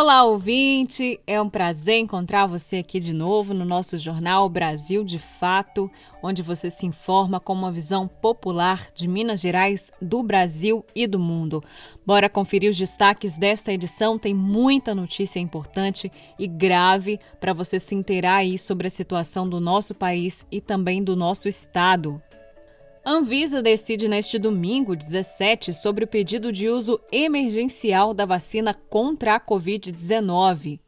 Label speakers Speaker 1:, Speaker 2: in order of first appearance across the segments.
Speaker 1: Olá, ouvinte! É um prazer encontrar você aqui de novo no nosso jornal Brasil de Fato, onde você se informa com uma visão popular de Minas Gerais, do Brasil e do mundo. Bora conferir os destaques desta edição, tem muita notícia importante e grave para você se inteirar aí sobre a situação do nosso país e também do nosso estado. Anvisa decide neste domingo 17 sobre o pedido de uso emergencial da vacina contra a Covid-19.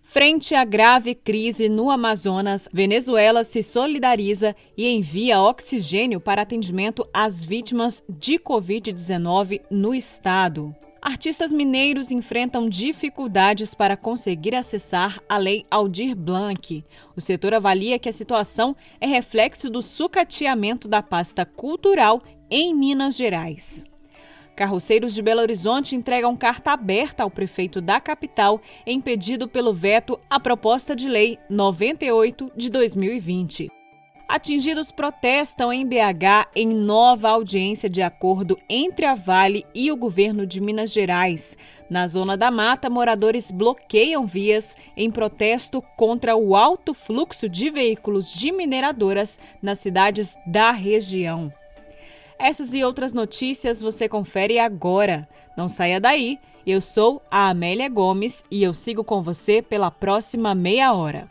Speaker 1: Frente à grave crise no Amazonas, Venezuela se solidariza e envia oxigênio para atendimento às vítimas de Covid-19 no estado. Artistas mineiros enfrentam dificuldades para conseguir acessar a Lei Aldir Blanc. O setor avalia que a situação é reflexo do sucateamento da pasta cultural em Minas Gerais. Carroceiros de Belo Horizonte entregam carta aberta ao prefeito da capital em pedido pelo veto à proposta de lei 98 de 2020. Atingidos protestam em BH em nova audiência de acordo entre a Vale e o governo de Minas Gerais. Na Zona da Mata, moradores bloqueiam vias em protesto contra o alto fluxo de veículos de mineradoras nas cidades da região. Essas e outras notícias você confere agora. Não saia daí. Eu sou a Amélia Gomes e eu sigo com você pela próxima meia hora.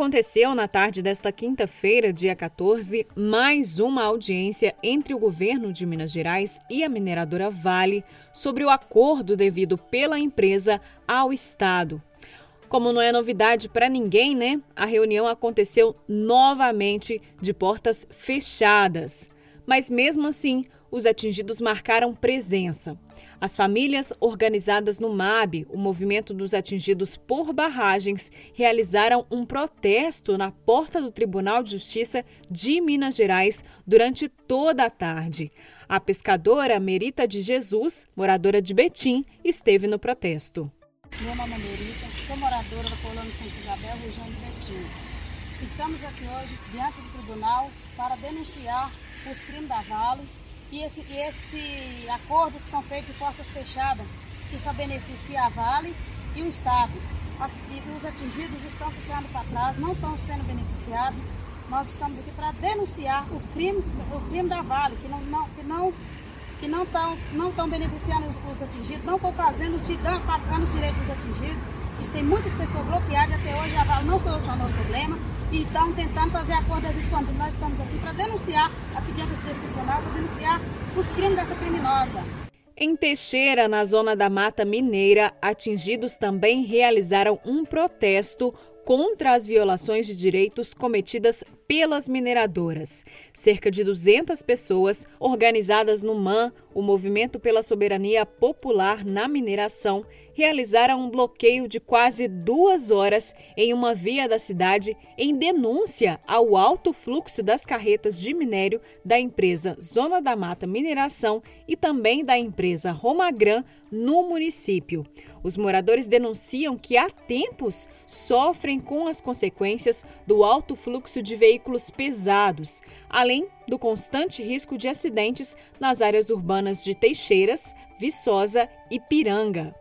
Speaker 1: Aconteceu na tarde desta quinta-feira, dia 14, mais uma audiência entre o governo de Minas Gerais e a mineradora Vale sobre o acordo devido pela empresa ao Estado. Como não é novidade para ninguém, né? A reunião aconteceu novamente de portas fechadas. Mas mesmo assim, os atingidos marcaram presença. As famílias organizadas no MAB, o movimento dos atingidos por barragens, realizaram um protesto na porta do Tribunal de Justiça de Minas Gerais durante toda a tarde. A pescadora Merita de Jesus, moradora de Betim, esteve no protesto.
Speaker 2: Meu nome é Merita, sou moradora da colônia Santa Isabel, região de Betim. Estamos aqui hoje diante do tribunal para denunciar os crimes da Vale e esse, esse acordo que são feitos de portas fechadas, que só beneficia a Vale e o Estado. As, os atingidos estão ficando para trás, não estão sendo beneficiados. Nós estamos aqui para denunciar o crime, o crime da Vale, que não, que não que não estão não estão beneficiando os, os atingidos, não estão fazendo, atacando os direitos dos atingidos. Isso tem muitas pessoas bloqueadas até hoje a Vale não solucionou o problema e estão tentando fazer acordos escondidos. Nós estamos aqui para denunciar, aqui diante desse tribunal, para denunciar os crimes dessa criminosa.
Speaker 1: Em Teixeira, na zona da Mata Mineira, atingidos também realizaram um protesto contra as violações de direitos cometidas pelas mineradoras. Cerca de 200 pessoas, organizadas no MAN, o Movimento pela Soberania Popular na Mineração, realizaram um bloqueio de quase duas horas em uma via da cidade em denúncia ao alto fluxo das carretas de minério da empresa Zona da Mata Mineração e também da empresa Romagran no município. Os moradores denunciam que há tempos sofrem com as consequências do alto fluxo de veículos pesados, além do constante risco de acidentes nas áreas urbanas de Teixeiras, Viçosa e Piranga.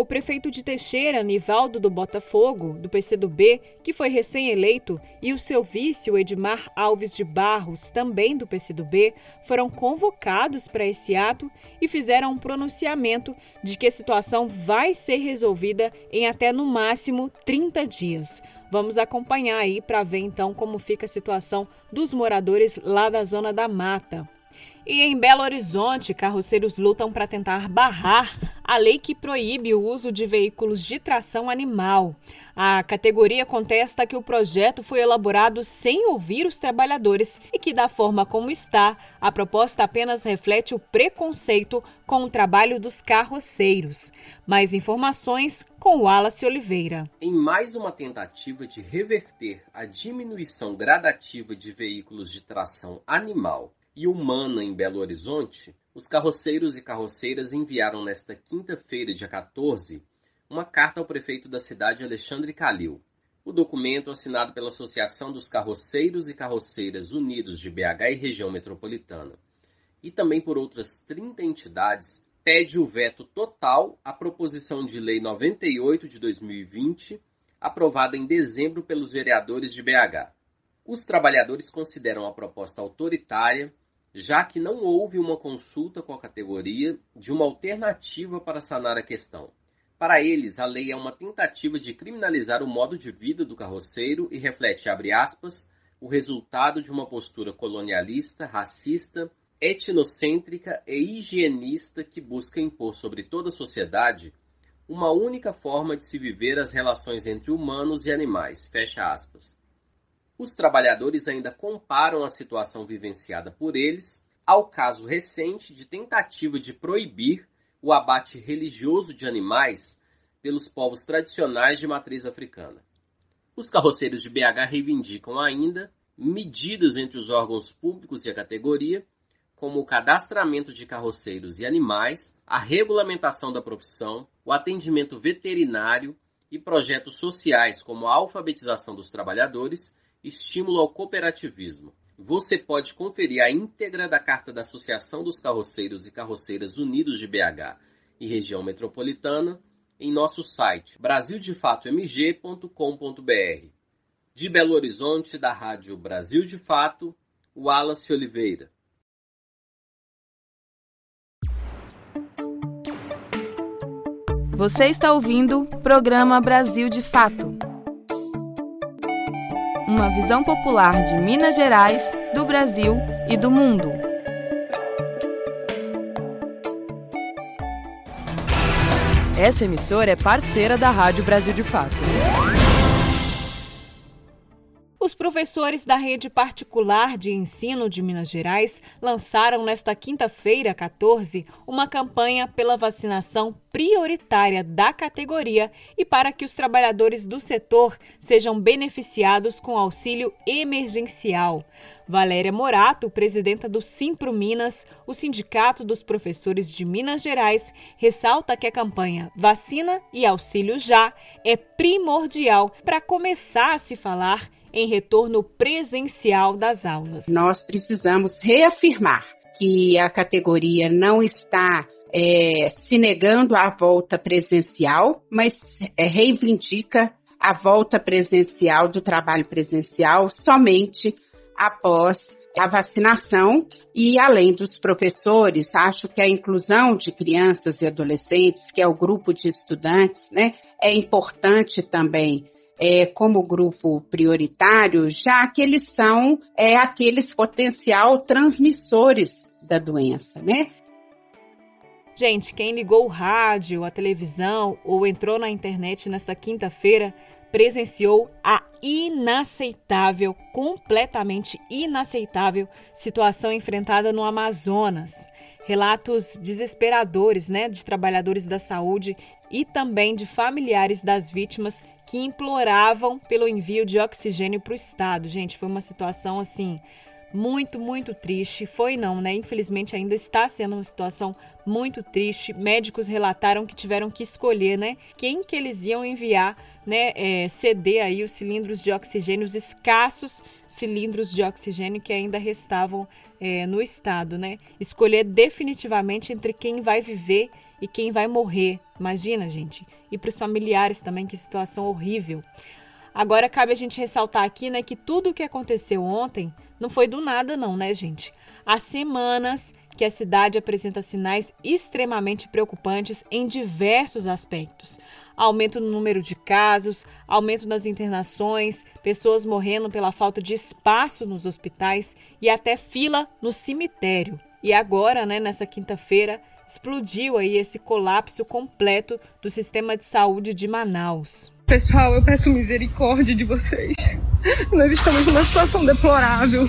Speaker 1: O prefeito de Teixeira, Nivaldo do Botafogo, do PCdoB, que foi recém-eleito, e o seu vice, o Edmar Alves de Barros, também do PCdoB, foram convocados para esse ato e fizeram um pronunciamento de que a situação vai ser resolvida em até no máximo 30 dias. Vamos acompanhar aí para ver então como fica a situação dos moradores lá da zona da mata. E em Belo Horizonte, carroceiros lutam para tentar barrar a lei que proíbe o uso de veículos de tração animal. A categoria contesta que o projeto foi elaborado sem ouvir os trabalhadores e que, da forma como está, a proposta apenas reflete o preconceito com o trabalho dos carroceiros. Mais informações com Wallace Oliveira.
Speaker 3: Em mais uma tentativa de reverter a diminuição gradativa de veículos de tração animal e humana em Belo Horizonte, os carroceiros e carroceiras enviaram nesta quinta-feira, dia 14, uma carta ao prefeito da cidade, Alexandre Calil. O documento, assinado pela Associação dos Carroceiros e Carroceiras Unidos de BH e região metropolitana, e também por outras 30 entidades, pede o veto total à proposição de lei 98 de 2020, aprovada em dezembro pelos vereadores de BH. Os trabalhadores consideram a proposta autoritária, já que não houve uma consulta com a categoria de uma alternativa para sanar a questão. Para eles, a lei é uma tentativa de criminalizar o modo de vida do carroceiro e reflete, abre aspas, o resultado de uma postura colonialista, racista, etnocêntrica e higienista que busca impor sobre toda a sociedade uma única forma de se viver as relações entre humanos e animais. Fecha aspas. Os trabalhadores ainda comparam a situação vivenciada por eles ao caso recente de tentativa de proibir o abate religioso de animais pelos povos tradicionais de matriz africana. Os carroceiros de BH reivindicam ainda medidas entre os órgãos públicos e a categoria, como o cadastramento de carroceiros e animais, a regulamentação da profissão, o atendimento veterinário e projetos sociais como a alfabetização dos trabalhadores, estímulo ao cooperativismo. Você pode conferir a íntegra da carta da Associação dos Carroceiros e Carroceiras Unidos de BH e região metropolitana em nosso site brasildefatomg.com.br. De Belo Horizonte, da Rádio Brasil de Fato, Wallace Oliveira.
Speaker 4: Você está ouvindo o programa Brasil de Fato uma visão popular de Minas Gerais, do Brasil e do mundo.
Speaker 5: Essa emissora é parceira da Rádio Brasil de Fato.
Speaker 1: Os professores da rede particular de ensino de Minas Gerais lançaram nesta quinta-feira, 14, uma campanha pela vacinação prioritária da categoria e para que os trabalhadores do setor sejam beneficiados com auxílio emergencial. Valéria Morato, presidenta do Simpro Minas, o Sindicato dos Professores de Minas Gerais, ressalta que a campanha Vacina e Auxílio Já é primordial para começar a se falar em retorno presencial das aulas.
Speaker 6: Nós precisamos reafirmar que a categoria não está é, se negando à volta presencial, mas é, reivindica a volta presencial do trabalho presencial somente após a vacinação e além dos professores, acho que a inclusão de crianças e adolescentes, que é o grupo de estudantes, né, é importante também é, como grupo prioritário, já que eles são é, aqueles potencial transmissores da doença, né?
Speaker 1: Gente, quem ligou o rádio, a televisão ou entrou na internet nesta quinta-feira presenciou a inaceitável, completamente inaceitável situação enfrentada no Amazonas. Relatos desesperadores, né, de trabalhadores da saúde e também de familiares das vítimas que imploravam pelo envio de oxigênio para o estado. Gente, foi uma situação assim muito, muito triste. Foi não, né? Infelizmente ainda está sendo uma situação muito triste. Médicos relataram que tiveram que escolher, né, quem que eles iam enviar, né, é, ceder aí os cilindros de oxigênio, os escassos cilindros de oxigênio que ainda restavam é, no estado, né? Escolher definitivamente entre quem vai viver e quem vai morrer. Imagina, gente. E para os familiares também, que situação horrível. Agora cabe a gente ressaltar aqui, né, que tudo o que aconteceu ontem não foi do nada não, né, gente? Há semanas que a cidade apresenta sinais extremamente preocupantes em diversos aspectos. Aumento no número de casos, aumento nas internações, pessoas morrendo pela falta de espaço nos hospitais e até fila no cemitério. E agora, né, nessa quinta-feira, explodiu aí esse colapso completo do sistema de saúde de Manaus.
Speaker 7: Pessoal, eu peço misericórdia de vocês. Nós estamos numa situação deplorável.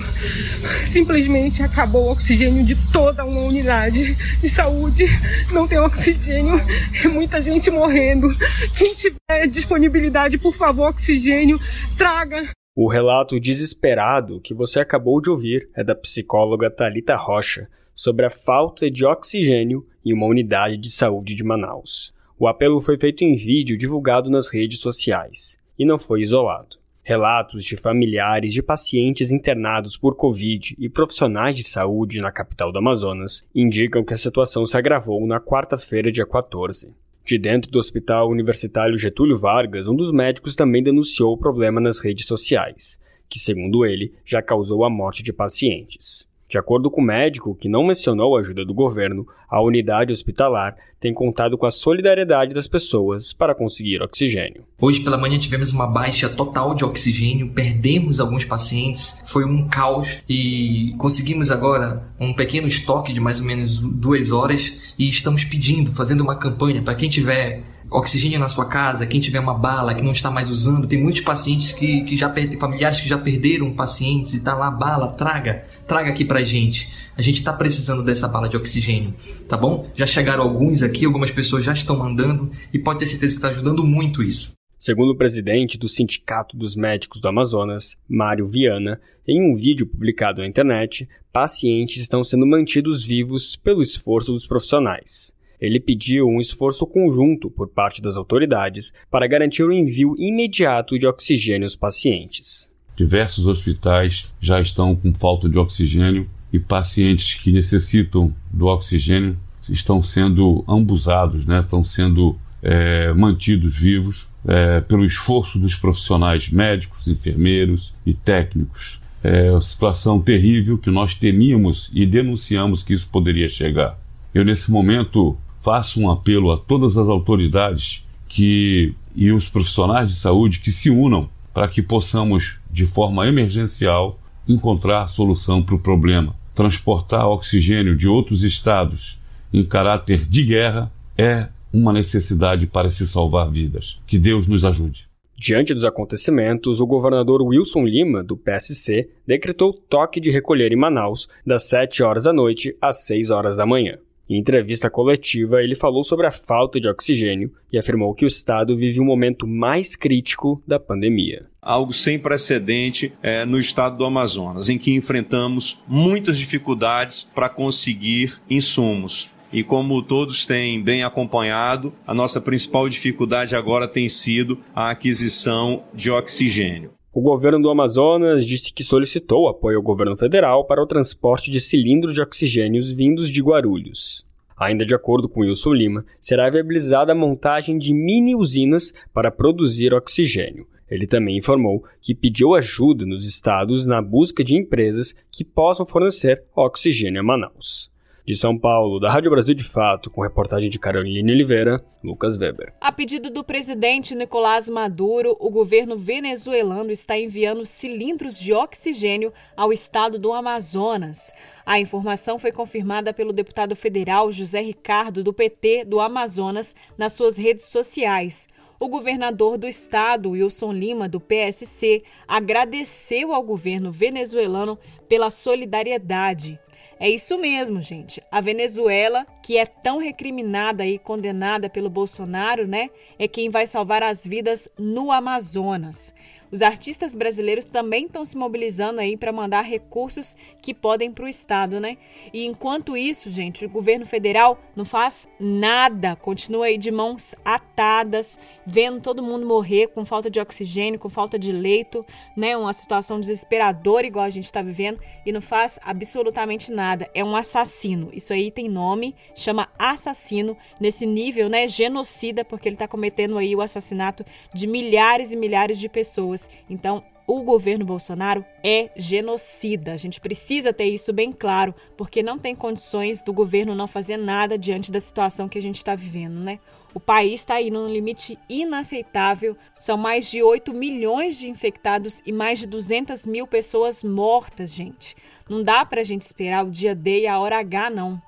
Speaker 7: Simplesmente acabou o oxigênio de toda uma unidade de saúde. Não tem oxigênio, é muita gente morrendo. Quem tiver disponibilidade, por favor, oxigênio, traga.
Speaker 8: O relato desesperado que você acabou de ouvir é da psicóloga Talita Rocha sobre a falta de oxigênio em uma unidade de saúde de Manaus. O apelo foi feito em vídeo divulgado nas redes sociais e não foi isolado. Relatos de familiares de pacientes internados por Covid e profissionais de saúde na capital do Amazonas indicam que a situação se agravou na quarta-feira, dia 14. De dentro do Hospital Universitário Getúlio Vargas, um dos médicos também denunciou o problema nas redes sociais, que, segundo ele, já causou a morte de pacientes. De acordo com o médico, que não mencionou a ajuda do governo, a unidade hospitalar tem contado com a solidariedade das pessoas para conseguir oxigênio.
Speaker 9: Hoje pela manhã tivemos uma baixa total de oxigênio, perdemos alguns pacientes, foi um caos e conseguimos agora um pequeno estoque de mais ou menos duas horas e estamos pedindo, fazendo uma campanha para quem tiver oxigênio na sua casa, quem tiver uma bala que não está mais usando, tem muitos pacientes que, que já perdem, familiares que já perderam pacientes e está lá bala, traga, traga aqui pra gente. A gente está precisando dessa bala de oxigênio, tá bom? Já chegaram alguns aqui, algumas pessoas já estão mandando e pode ter certeza que está ajudando muito isso.
Speaker 8: Segundo o presidente do Sindicato dos Médicos do Amazonas, Mário Viana, em um vídeo publicado na internet, pacientes estão sendo mantidos vivos pelo esforço dos profissionais. Ele pediu um esforço conjunto por parte das autoridades para garantir o envio imediato de oxigênio aos pacientes.
Speaker 10: Diversos hospitais já estão com falta de oxigênio e pacientes que necessitam do oxigênio estão sendo ambusados, né? estão sendo é, mantidos vivos é, pelo esforço dos profissionais médicos, enfermeiros e técnicos. É uma situação terrível que nós temíamos e denunciamos que isso poderia chegar. Eu, nesse momento, faço um apelo a todas as autoridades que e os profissionais de saúde que se unam para que possamos, de forma emergencial, encontrar solução para o problema. Transportar oxigênio de outros estados em caráter de guerra é uma necessidade para se salvar vidas. Que Deus nos ajude.
Speaker 8: Diante dos acontecimentos, o governador Wilson Lima, do PSC, decretou toque de recolher em Manaus das 7 horas da noite às 6 horas da manhã. Em entrevista coletiva, ele falou sobre a falta de oxigênio e afirmou que o estado vive um momento mais crítico da pandemia.
Speaker 11: Algo sem precedente é, no estado do Amazonas, em que enfrentamos muitas dificuldades para conseguir insumos. E como todos têm bem acompanhado, a nossa principal dificuldade agora tem sido a aquisição de oxigênio.
Speaker 8: O governo do Amazonas disse que solicitou apoio ao governo federal para o transporte de cilindros de oxigênios vindos de Guarulhos. Ainda de acordo com Wilson Lima, será viabilizada a montagem de mini usinas para produzir oxigênio. Ele também informou que pediu ajuda nos estados na busca de empresas que possam fornecer oxigênio a Manaus. De São Paulo, da Rádio Brasil de Fato, com reportagem de Caroline Oliveira, Lucas Weber.
Speaker 1: A pedido do presidente Nicolás Maduro, o governo venezuelano está enviando cilindros de oxigênio ao estado do Amazonas. A informação foi confirmada pelo deputado federal José Ricardo, do PT do Amazonas, nas suas redes sociais. O governador do estado, Wilson Lima, do PSC, agradeceu ao governo venezuelano pela solidariedade. É isso mesmo, gente. A Venezuela, que é tão recriminada e condenada pelo Bolsonaro, né, é quem vai salvar as vidas no Amazonas. Os artistas brasileiros também estão se mobilizando aí para mandar recursos que podem para o Estado, né? E enquanto isso, gente, o governo federal não faz nada, continua aí de mãos atadas, vendo todo mundo morrer com falta de oxigênio, com falta de leito, né? Uma situação desesperadora igual a gente está vivendo e não faz absolutamente nada. É um assassino. Isso aí tem nome, chama assassino nesse nível, né? Genocida, porque ele está cometendo aí o assassinato de milhares e milhares de pessoas. Então, o governo Bolsonaro é genocida. A gente precisa ter isso bem claro, porque não tem condições do governo não fazer nada diante da situação que a gente está vivendo, né? O país está aí num limite inaceitável. São mais de 8 milhões de infectados e mais de 200 mil pessoas mortas, gente. Não dá para a gente esperar o dia D e a hora H, não.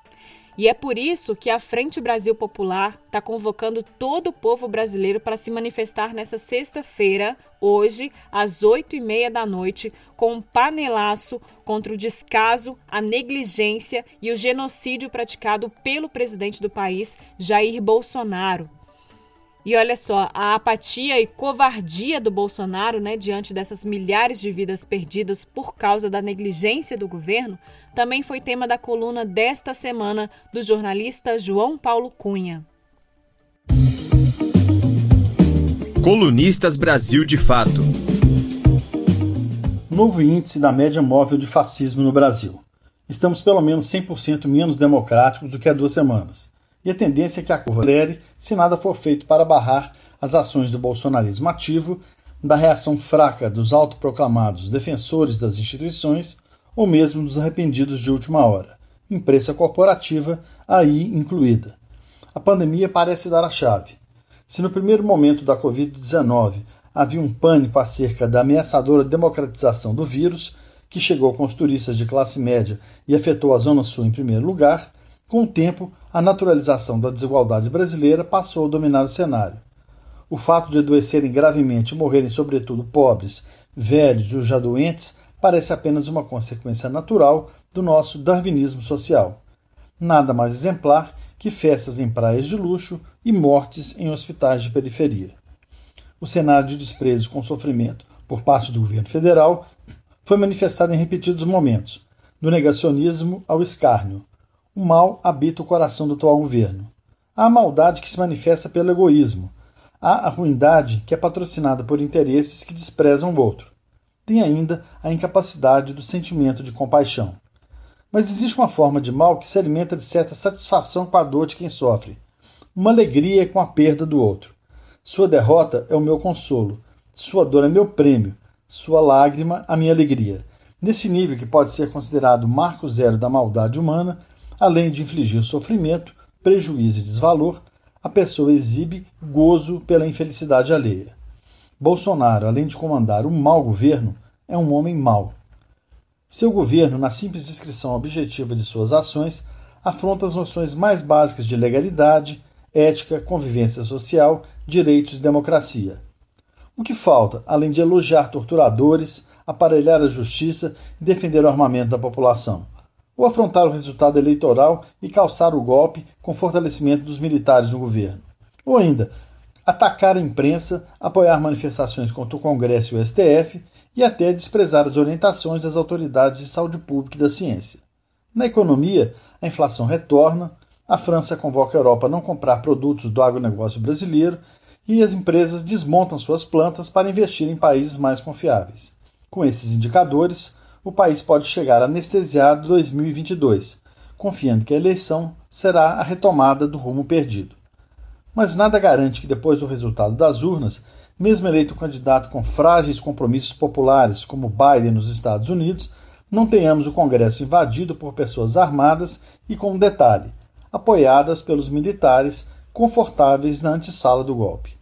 Speaker 1: E é por isso que a Frente Brasil Popular está convocando todo o povo brasileiro para se manifestar nessa sexta-feira, hoje, às oito e meia da noite, com um panelaço contra o descaso, a negligência e o genocídio praticado pelo presidente do país, Jair Bolsonaro. E olha só, a apatia e covardia do Bolsonaro, né, diante dessas milhares de vidas perdidas por causa da negligência do governo, também foi tema da coluna desta semana do jornalista João Paulo Cunha.
Speaker 12: Colunistas Brasil de Fato.
Speaker 13: Novo índice da média móvel de fascismo no Brasil. Estamos pelo menos 100% menos democráticos do que há duas semanas e a tendência é que a curva acelere se nada for feito para barrar as ações do bolsonarismo ativo, da reação fraca dos autoproclamados defensores das instituições ou mesmo dos arrependidos de última hora, imprensa corporativa aí incluída. A pandemia parece dar a chave. Se no primeiro momento da Covid-19 havia um pânico acerca da ameaçadora democratização do vírus, que chegou com os turistas de classe média e afetou a Zona Sul em primeiro lugar, com o tempo, a naturalização da desigualdade brasileira passou a dominar o cenário. O fato de adoecerem gravemente e morrerem, sobretudo, pobres, velhos e os já doentes parece apenas uma consequência natural do nosso darwinismo social. Nada mais exemplar que festas em praias de luxo e mortes em hospitais de periferia. O cenário de desprezo com sofrimento por parte do governo federal foi manifestado em repetidos momentos, do negacionismo ao escárnio, o mal habita o coração do atual governo. Há a maldade que se manifesta pelo egoísmo. Há a ruindade que é patrocinada por interesses que desprezam o outro. Tem ainda a incapacidade do sentimento de compaixão. Mas existe uma forma de mal que se alimenta de certa satisfação com a dor de quem sofre, uma alegria com a perda do outro. Sua derrota é o meu consolo, sua dor é meu prêmio, sua lágrima a minha alegria. Nesse nível que pode ser considerado marco zero da maldade humana, Além de infligir sofrimento, prejuízo e desvalor, a pessoa exibe gozo pela infelicidade alheia. Bolsonaro, além de comandar um mau governo, é um homem mau. Seu governo, na simples descrição objetiva de suas ações, afronta as noções mais básicas de legalidade, ética, convivência social, direitos e democracia. O que falta, além de elogiar torturadores, aparelhar a justiça e defender o armamento da população? Ou afrontar o resultado eleitoral e calçar o golpe com fortalecimento dos militares no governo. Ou ainda, atacar a imprensa, apoiar manifestações contra o Congresso e o STF e até desprezar as orientações das autoridades de saúde pública e da ciência. Na economia, a inflação retorna, a França convoca a Europa a não comprar produtos do agronegócio brasileiro e as empresas desmontam suas plantas para investir em países mais confiáveis. Com esses indicadores, o país pode chegar anestesiado 2022, confiando que a eleição será a retomada do rumo perdido. Mas nada garante que depois do resultado das urnas, mesmo eleito um candidato com frágeis compromissos populares como Biden nos Estados Unidos, não tenhamos o Congresso invadido por pessoas armadas e, com um detalhe, apoiadas pelos militares confortáveis na antessala do golpe.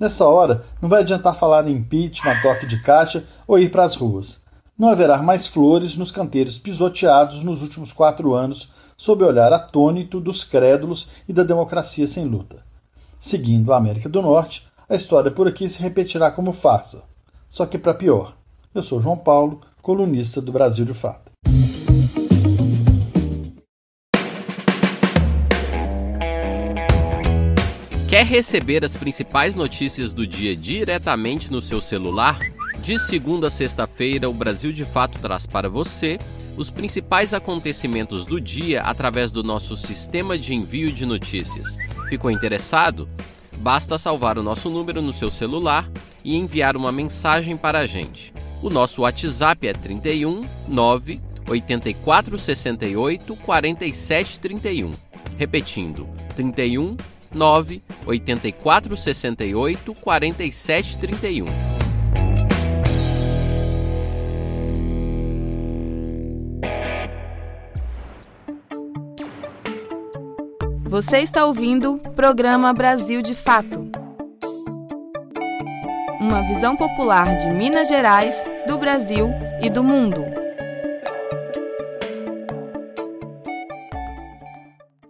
Speaker 13: Nessa hora, não vai adiantar falar em impeachment, toque de caixa ou ir para as ruas não haverá mais flores nos canteiros pisoteados nos últimos quatro anos, sob o olhar atônito dos crédulos e da democracia sem luta. Seguindo a América do Norte, a história por aqui se repetirá como farsa, só que para pior. Eu sou João Paulo, colunista do Brasil de Fato.
Speaker 3: Quer receber as principais notícias do dia diretamente no seu celular? De segunda a sexta-feira, o Brasil de Fato traz para você os principais acontecimentos do dia através do nosso sistema de envio de notícias. Ficou interessado? Basta salvar o nosso número no seu celular e enviar uma mensagem para a gente. O nosso WhatsApp é 31 9 84 68 47 31. Repetindo, 31 9 84 68 47 31.
Speaker 4: Você está ouvindo programa Brasil de Fato. Uma visão popular de Minas Gerais, do Brasil e do mundo.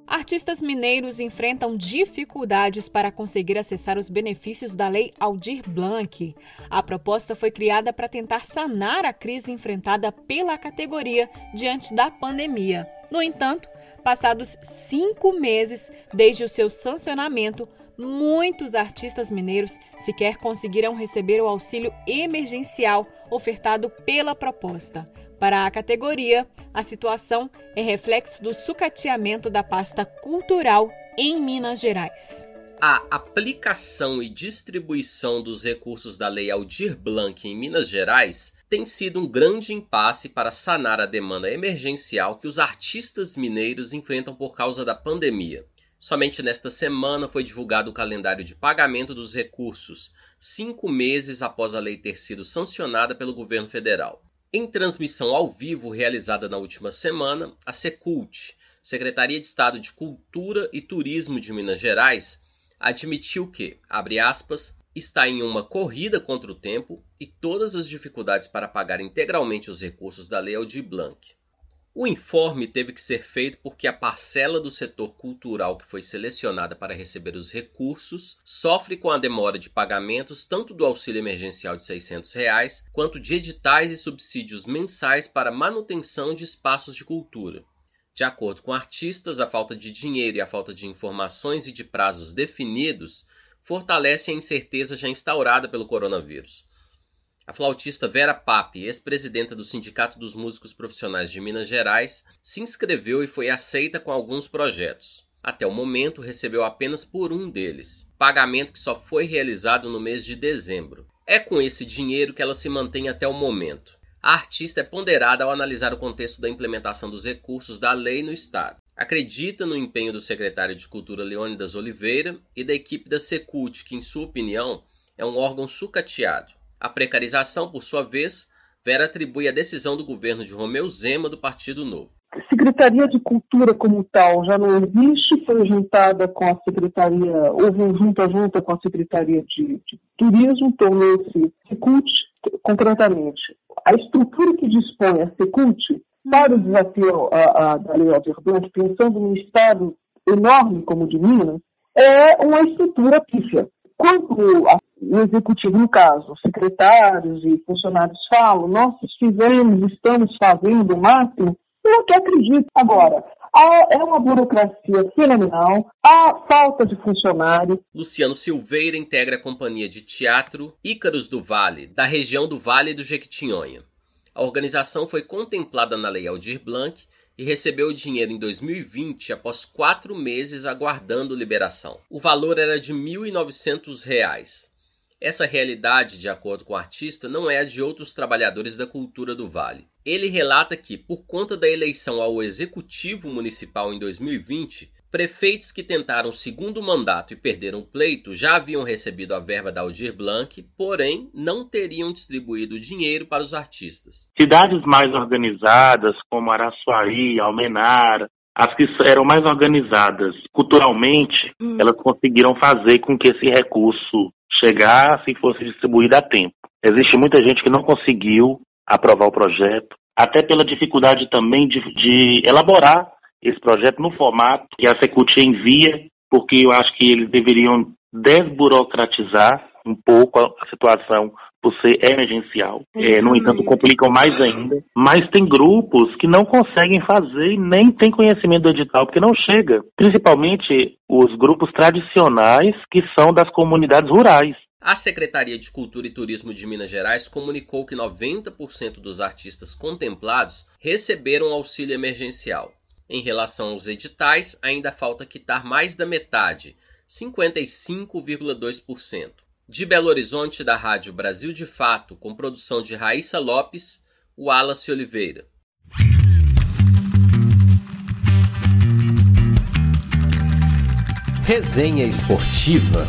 Speaker 1: Artistas mineiros enfrentam dificuldades para conseguir acessar os benefícios da Lei Aldir Blanc. A proposta foi criada para tentar sanar a crise enfrentada pela categoria diante da pandemia. No entanto, passados cinco meses desde o seu sancionamento, muitos artistas mineiros sequer conseguiram receber o auxílio emergencial ofertado pela proposta. Para a categoria, a situação é reflexo do sucateamento da pasta cultural em Minas Gerais.
Speaker 3: A aplicação e distribuição dos recursos da Lei Aldir Blanc em Minas Gerais tem sido um grande impasse para sanar a demanda emergencial que os artistas mineiros enfrentam por causa da pandemia. Somente nesta semana foi divulgado o calendário de pagamento dos recursos, cinco meses após a lei ter sido sancionada pelo governo federal. Em transmissão ao vivo realizada na última semana, a Secult, Secretaria de Estado de Cultura e Turismo de Minas Gerais, admitiu que, abre aspas, está em uma corrida contra o tempo e todas as dificuldades para pagar integralmente os recursos da Lei Aldir Blanc. O informe teve que ser feito porque a parcela do setor cultural que foi selecionada para receber os recursos sofre com a demora de pagamentos tanto do auxílio emergencial de 600 reais, quanto de editais e subsídios mensais para manutenção de espaços de cultura. De acordo com artistas, a falta de dinheiro e a falta de informações e de prazos definidos fortalecem a incerteza já instaurada pelo coronavírus. A flautista Vera Pape, ex-presidenta do Sindicato dos Músicos Profissionais de Minas Gerais, se inscreveu e foi aceita com alguns projetos. Até o momento, recebeu apenas por um deles, pagamento que só foi realizado no mês de dezembro. É com esse dinheiro que ela se mantém até o momento. A artista é ponderada ao analisar o contexto da implementação dos recursos da lei no Estado. Acredita no empenho do secretário de Cultura Leônidas Oliveira e da equipe da Secult, que, em sua opinião, é um órgão sucateado. A precarização, por sua vez, Vera atribui a decisão do governo de Romeu Zema do Partido Novo.
Speaker 12: Secretaria de Cultura como tal já não existe, foi juntada com a Secretaria, houve um junta junta com a Secretaria de, de Turismo, tornou-se Secult, concretamente. A estrutura que dispõe a Secult para o desafio a, a, da Lei Aldir pensando num estado enorme como o de Minas, é uma estrutura pífia. Quando o executivo, no caso, secretários e funcionários falam, nós fizemos, estamos fazendo o máximo, eu até acredito. Agora, é uma burocracia fenomenal, há falta de funcionário.
Speaker 3: Luciano Silveira integra a companhia de teatro Ícaros do Vale, da região do Vale do Jequitinhonha. A organização foi contemplada na Lei Aldir Blanc e recebeu o dinheiro em 2020 após quatro meses aguardando liberação. O valor era de R$ 1.900. Essa realidade, de acordo com o artista, não é a de outros trabalhadores da cultura do Vale. Ele relata que, por conta da eleição ao Executivo Municipal em 2020, prefeitos que tentaram segundo mandato e perderam o pleito já haviam recebido a verba da Aldir Blanc, porém não teriam distribuído o dinheiro para os artistas.
Speaker 14: Cidades mais organizadas, como Araçuaí, Almenara, as que eram mais organizadas culturalmente, hum. elas conseguiram fazer com que esse recurso chegasse e fosse distribuída a tempo. Existe muita gente que não conseguiu aprovar o projeto, até pela dificuldade também de, de elaborar esse projeto no formato que a Secult envia, porque eu acho que eles deveriam desburocratizar um pouco a situação por ser emergencial. É, no entanto, complicam mais ainda. Mas tem grupos que não conseguem fazer e nem têm conhecimento do edital, porque não chega. Principalmente os grupos tradicionais que são das comunidades rurais.
Speaker 3: A Secretaria de Cultura e Turismo de Minas Gerais comunicou que 90% dos artistas contemplados receberam auxílio emergencial. Em relação aos editais, ainda falta quitar mais da metade, 55,2%. De Belo Horizonte, da Rádio Brasil de Fato, com produção de Raíssa Lopes, Wallace Oliveira.
Speaker 15: Resenha Esportiva.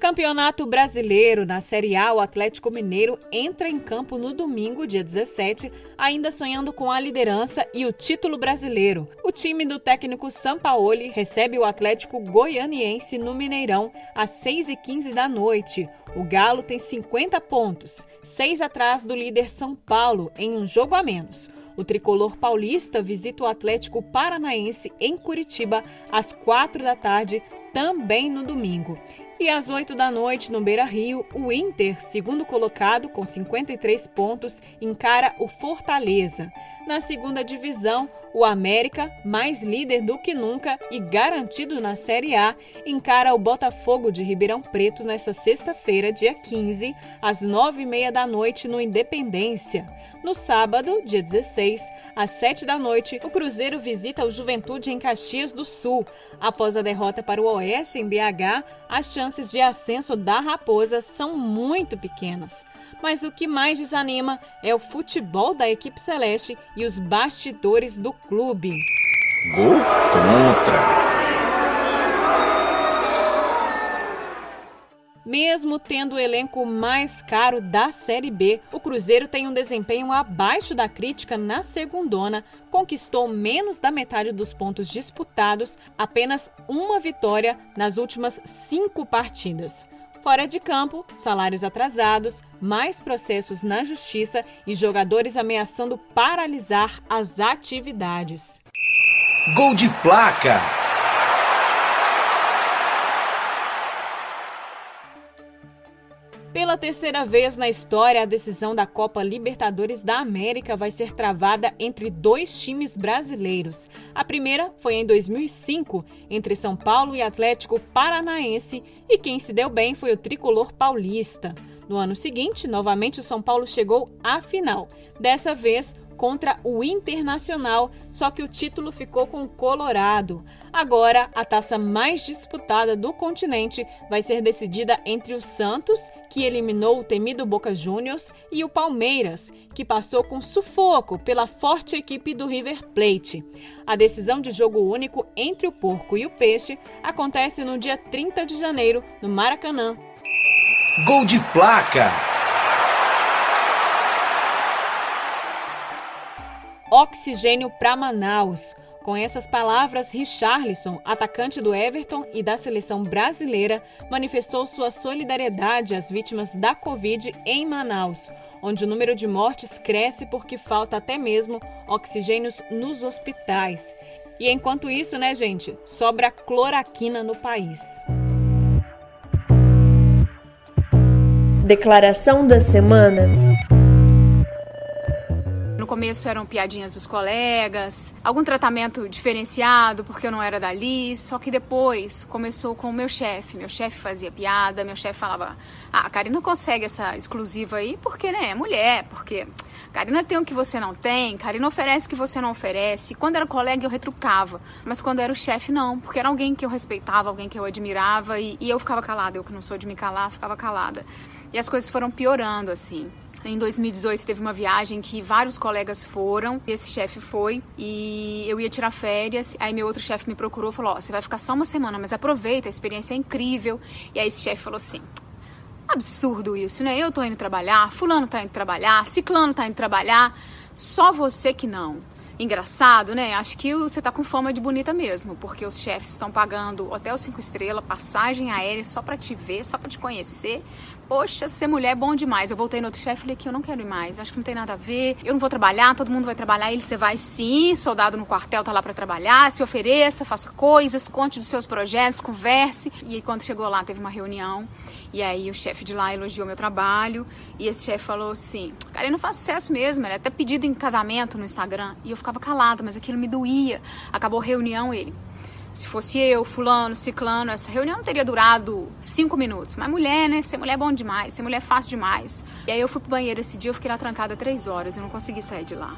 Speaker 1: Campeonato Brasileiro na Série A, o Atlético Mineiro entra em campo no domingo, dia 17, ainda sonhando com a liderança e o título brasileiro. O time do técnico Sampaoli recebe o Atlético Goianiense no Mineirão às 6h15 da noite. O Galo tem 50 pontos, seis atrás do líder São Paulo, em um jogo a menos. O tricolor paulista visita o Atlético Paranaense em Curitiba às quatro da tarde, também no domingo. E às 8 da noite, no Beira Rio, o Inter, segundo colocado, com 53 pontos, encara o Fortaleza. Na segunda divisão, o América, mais líder do que nunca e garantido na Série A, encara o Botafogo de Ribeirão Preto nesta sexta-feira, dia 15, às 9h30 da noite, no Independência. No sábado, dia 16, às 7 da noite, o Cruzeiro visita o Juventude em Caxias do Sul. Após a derrota para o Oeste em BH, as chances de ascenso da Raposa são muito pequenas. Mas o que mais desanima é o futebol da equipe celeste e os bastidores do clube.
Speaker 15: Gol contra.
Speaker 1: Mesmo tendo o elenco mais caro da Série B, o Cruzeiro tem um desempenho abaixo da crítica na segundona, conquistou menos da metade dos pontos disputados, apenas uma vitória nas últimas cinco partidas. Fora de campo, salários atrasados, mais processos na justiça e jogadores ameaçando paralisar as atividades.
Speaker 15: Gol de placa!
Speaker 1: Pela terceira vez na história, a decisão da Copa Libertadores da América vai ser travada entre dois times brasileiros. A primeira foi em 2005, entre São Paulo e Atlético Paranaense, e quem se deu bem foi o tricolor paulista. No ano seguinte, novamente o São Paulo chegou à final. Dessa vez, contra o Internacional, só que o título ficou com o Colorado. Agora, a taça mais disputada do continente vai ser decidida entre o Santos, que eliminou o temido Boca Juniors, e o Palmeiras, que passou com sufoco pela forte equipe do River Plate. A decisão de jogo único entre o porco e o peixe acontece no dia 30 de janeiro, no Maracanã.
Speaker 15: Gol de placa!
Speaker 1: Oxigênio para Manaus. Com essas palavras, Richarlison, atacante do Everton e da seleção brasileira, manifestou sua solidariedade às vítimas da Covid em Manaus, onde o número de mortes cresce porque falta até mesmo oxigênios nos hospitais. E enquanto isso, né, gente, sobra cloroquina no país.
Speaker 16: Declaração da semana
Speaker 17: começo eram piadinhas dos colegas, algum tratamento diferenciado porque eu não era dali, só que depois começou com o meu chefe. Meu chefe fazia piada, meu chefe falava: "Ah, a Karina consegue essa exclusiva aí porque, né, é mulher, porque Karina tem o que você não tem, Karina oferece o que você não oferece". Quando era colega eu retrucava, mas quando era o chefe não, porque era alguém que eu respeitava, alguém que eu admirava e, e eu ficava calada, eu que não sou de me calar, ficava calada. E as coisas foram piorando assim. Em 2018 teve uma viagem que vários colegas foram, e esse chefe foi, e eu ia tirar férias, aí meu outro chefe me procurou e falou, ó, oh, você vai ficar só uma semana, mas aproveita, a experiência é incrível. E aí esse chefe falou assim, absurdo isso, né? Eu tô indo trabalhar, fulano tá indo trabalhar, ciclano tá indo trabalhar, só você que não. Engraçado, né? Acho que você tá com fama de bonita mesmo, porque os chefes estão pagando hotel cinco estrelas, passagem aérea só para te ver, só para te conhecer, poxa, ser mulher é bom demais. Eu voltei no outro chefe e falei que eu não quero ir mais, acho que não tem nada a ver, eu não vou trabalhar, todo mundo vai trabalhar. Ele, você vai sim, soldado no quartel tá lá para trabalhar, se ofereça, faça coisas, conte dos seus projetos, converse. E aí, quando chegou lá, teve uma reunião, e aí o chefe de lá elogiou meu trabalho, e esse chefe falou assim: cara, eu não faço sucesso mesmo, ele é até pedido em casamento no Instagram. E eu ficava calada, mas aquilo me doía. Acabou a reunião, ele. Se fosse eu, fulano, ciclano, essa reunião não teria durado cinco minutos. Mas mulher, né? Ser mulher é bom demais, ser mulher é fácil demais. E aí eu fui pro banheiro esse dia, eu fiquei lá trancada três horas, eu não consegui sair de lá.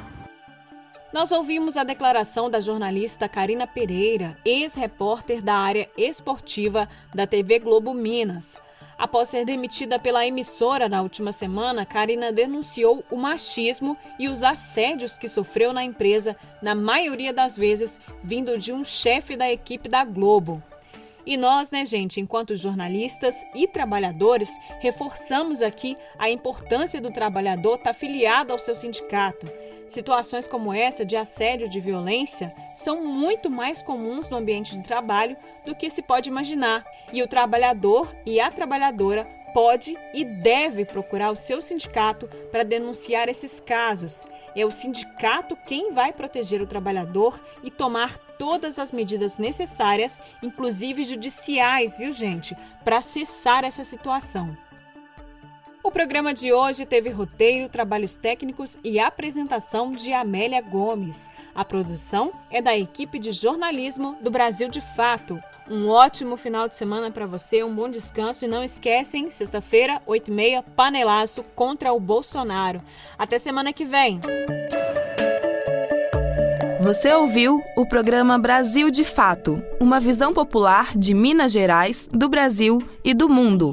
Speaker 1: Nós ouvimos a declaração da jornalista Karina Pereira, ex-repórter da área esportiva da TV Globo Minas. Após ser demitida pela emissora na última semana, Karina denunciou o machismo e os assédios que sofreu na empresa, na maioria das vezes vindo de um chefe da equipe da Globo. E nós, né, gente, enquanto jornalistas e trabalhadores, reforçamos aqui a importância do trabalhador estar filiado ao seu sindicato. Situações como essa de assédio de violência são muito mais comuns no ambiente de trabalho do que se pode imaginar, e o trabalhador e a trabalhadora pode e deve procurar o seu sindicato para denunciar esses casos. É o sindicato quem vai proteger o trabalhador e tomar todas as medidas necessárias, inclusive judiciais, viu, gente, para cessar essa situação. O programa de hoje teve roteiro, trabalhos técnicos e apresentação de Amélia Gomes. A produção é da equipe de jornalismo do Brasil de Fato. Um ótimo final de semana para você, um bom descanso e não esquecem, sexta-feira, 8h30, panelaço contra o Bolsonaro. Até semana que vem.
Speaker 4: Você ouviu o programa Brasil de Fato, uma visão popular de Minas Gerais, do Brasil e do mundo.